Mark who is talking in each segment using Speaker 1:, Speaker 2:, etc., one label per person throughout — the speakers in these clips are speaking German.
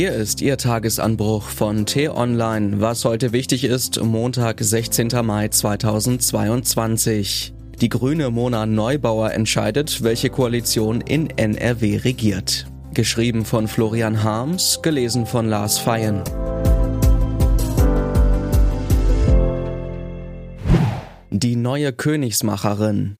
Speaker 1: Hier ist Ihr Tagesanbruch von T-Online, was heute wichtig ist, Montag, 16. Mai 2022. Die grüne Mona Neubauer entscheidet, welche Koalition in NRW regiert. Geschrieben von Florian Harms, gelesen von Lars Feyen. Die neue Königsmacherin.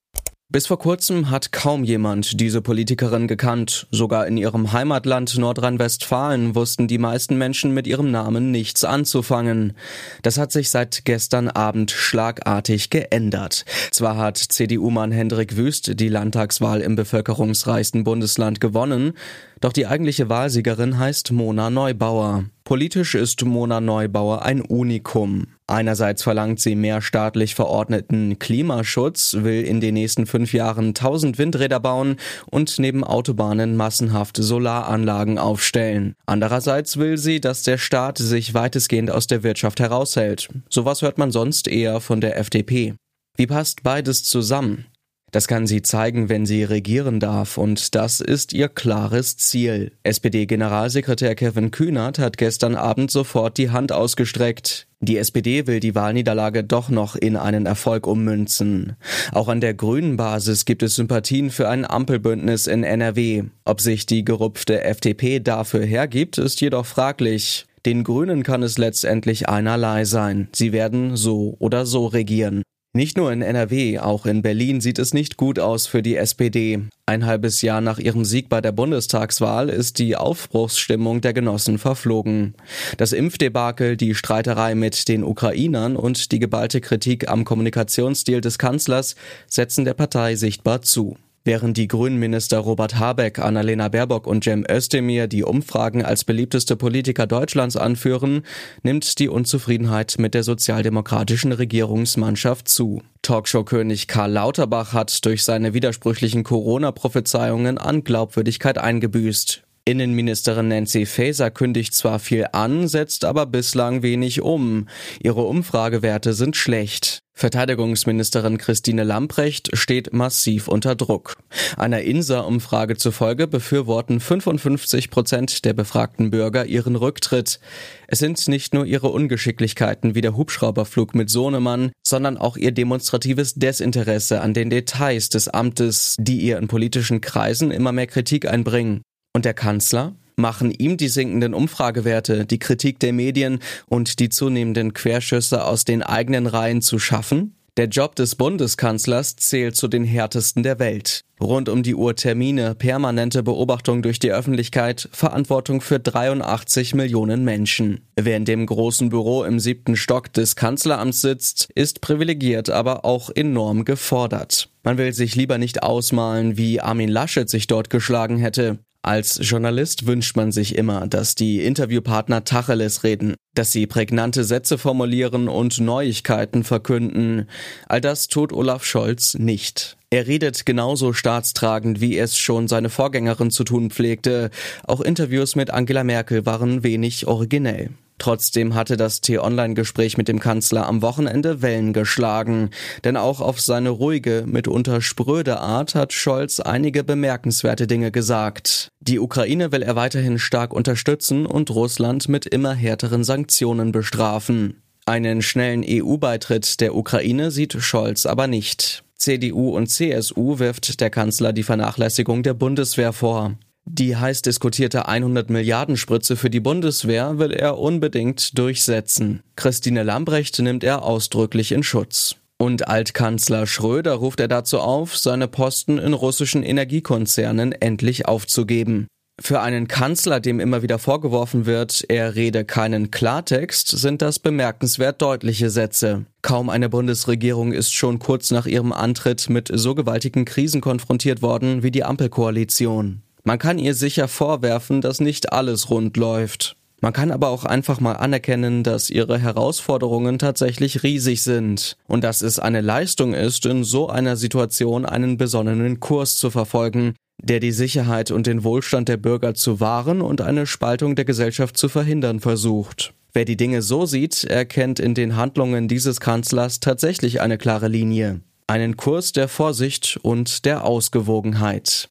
Speaker 1: Bis vor kurzem hat kaum jemand diese Politikerin gekannt. Sogar in ihrem Heimatland Nordrhein-Westfalen wussten die meisten Menschen mit ihrem Namen nichts anzufangen. Das hat sich seit gestern Abend schlagartig geändert. Zwar hat CDU-Mann Hendrik Wüst die Landtagswahl im bevölkerungsreichsten Bundesland gewonnen, doch die eigentliche Wahlsiegerin heißt Mona Neubauer. Politisch ist Mona Neubauer ein Unikum. Einerseits verlangt sie mehr staatlich verordneten Klimaschutz, will in den nächsten fünf Jahren 1000 Windräder bauen und neben Autobahnen massenhaft Solaranlagen aufstellen. Andererseits will sie, dass der Staat sich weitestgehend aus der Wirtschaft heraushält. Sowas hört man sonst eher von der FDP. Wie passt beides zusammen? Das kann sie zeigen, wenn sie regieren darf, und das ist ihr klares Ziel. SPD-Generalsekretär Kevin Kühnert hat gestern Abend sofort die Hand ausgestreckt. Die SPD will die Wahlniederlage doch noch in einen Erfolg ummünzen. Auch an der grünen Basis gibt es Sympathien für ein Ampelbündnis in NRW. Ob sich die gerupfte FDP dafür hergibt, ist jedoch fraglich. Den Grünen kann es letztendlich einerlei sein. Sie werden so oder so regieren. Nicht nur in NRW, auch in Berlin sieht es nicht gut aus für die SPD. Ein halbes Jahr nach ihrem Sieg bei der Bundestagswahl ist die Aufbruchsstimmung der Genossen verflogen. Das Impfdebakel, die Streiterei mit den Ukrainern und die geballte Kritik am Kommunikationsstil des Kanzlers setzen der Partei sichtbar zu. Während die Grünen-Minister Robert Habeck, Annalena Baerbock und Cem Özdemir die Umfragen als beliebteste Politiker Deutschlands anführen, nimmt die Unzufriedenheit mit der sozialdemokratischen Regierungsmannschaft zu. Talkshow-König Karl Lauterbach hat durch seine widersprüchlichen Corona-Prophezeiungen an Glaubwürdigkeit eingebüßt. Innenministerin Nancy Faeser kündigt zwar viel an, setzt aber bislang wenig um. Ihre Umfragewerte sind schlecht. Verteidigungsministerin Christine Lamprecht steht massiv unter Druck. Einer INSA-Umfrage zufolge befürworten 55 Prozent der befragten Bürger ihren Rücktritt. Es sind nicht nur ihre Ungeschicklichkeiten wie der Hubschrauberflug mit Sohnemann, sondern auch ihr demonstratives Desinteresse an den Details des Amtes, die ihr in politischen Kreisen immer mehr Kritik einbringen. Und der Kanzler? Machen ihm die sinkenden Umfragewerte, die Kritik der Medien und die zunehmenden Querschüsse aus den eigenen Reihen zu schaffen? Der Job des Bundeskanzlers zählt zu den härtesten der Welt. Rund um die Uhr Termine, permanente Beobachtung durch die Öffentlichkeit, Verantwortung für 83 Millionen Menschen. Wer in dem großen Büro im siebten Stock des Kanzleramts sitzt, ist privilegiert, aber auch enorm gefordert. Man will sich lieber nicht ausmalen, wie Armin Laschet sich dort geschlagen hätte. Als Journalist wünscht man sich immer, dass die Interviewpartner Tacheles reden, dass sie prägnante Sätze formulieren und Neuigkeiten verkünden. All das tut Olaf Scholz nicht. Er redet genauso staatstragend, wie es schon seine Vorgängerin zu tun pflegte. Auch Interviews mit Angela Merkel waren wenig originell. Trotzdem hatte das T-Online-Gespräch mit dem Kanzler am Wochenende Wellen geschlagen. Denn auch auf seine ruhige, mitunter spröde Art hat Scholz einige bemerkenswerte Dinge gesagt. Die Ukraine will er weiterhin stark unterstützen und Russland mit immer härteren Sanktionen bestrafen. Einen schnellen EU-Beitritt der Ukraine sieht Scholz aber nicht. CDU und CSU wirft der Kanzler die Vernachlässigung der Bundeswehr vor. Die heiß diskutierte 100 Milliarden Spritze für die Bundeswehr will er unbedingt durchsetzen. Christine Lambrecht nimmt er ausdrücklich in Schutz. Und Altkanzler Schröder ruft er dazu auf, seine Posten in russischen Energiekonzernen endlich aufzugeben. Für einen Kanzler, dem immer wieder vorgeworfen wird, er rede keinen Klartext, sind das bemerkenswert deutliche Sätze. Kaum eine Bundesregierung ist schon kurz nach ihrem Antritt mit so gewaltigen Krisen konfrontiert worden wie die Ampelkoalition. Man kann ihr sicher vorwerfen, dass nicht alles rund läuft. Man kann aber auch einfach mal anerkennen, dass ihre Herausforderungen tatsächlich riesig sind und dass es eine Leistung ist, in so einer Situation einen besonnenen Kurs zu verfolgen, der die Sicherheit und den Wohlstand der Bürger zu wahren und eine Spaltung der Gesellschaft zu verhindern versucht. Wer die Dinge so sieht, erkennt in den Handlungen dieses Kanzlers tatsächlich eine klare Linie, einen Kurs der Vorsicht und der Ausgewogenheit.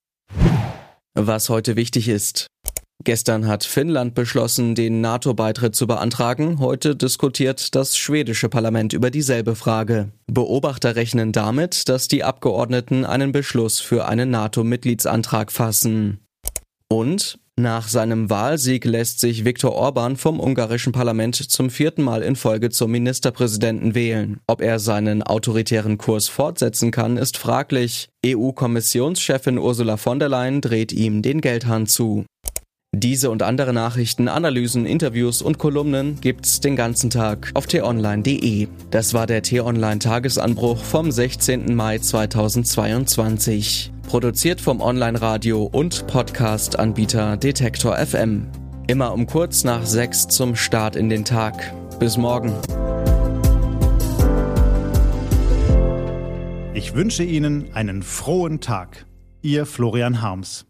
Speaker 1: Was heute wichtig ist. Gestern hat Finnland beschlossen, den NATO-Beitritt zu beantragen. Heute diskutiert das schwedische Parlament über dieselbe Frage. Beobachter rechnen damit, dass die Abgeordneten einen Beschluss für einen NATO-Mitgliedsantrag fassen. Und nach seinem Wahlsieg lässt sich Viktor Orban vom ungarischen Parlament zum vierten Mal in Folge zum Ministerpräsidenten wählen. Ob er seinen autoritären Kurs fortsetzen kann, ist fraglich. EU-Kommissionschefin Ursula von der Leyen dreht ihm den Geldhahn zu. Diese und andere Nachrichten, Analysen, Interviews und Kolumnen gibt's den ganzen Tag auf t-online.de. Das war der t-online Tagesanbruch vom 16. Mai 2022. Produziert vom Online-Radio und Podcast-Anbieter Detektor FM. Immer um kurz nach sechs zum Start in den Tag. Bis morgen.
Speaker 2: Ich wünsche Ihnen einen frohen Tag. Ihr Florian Harms.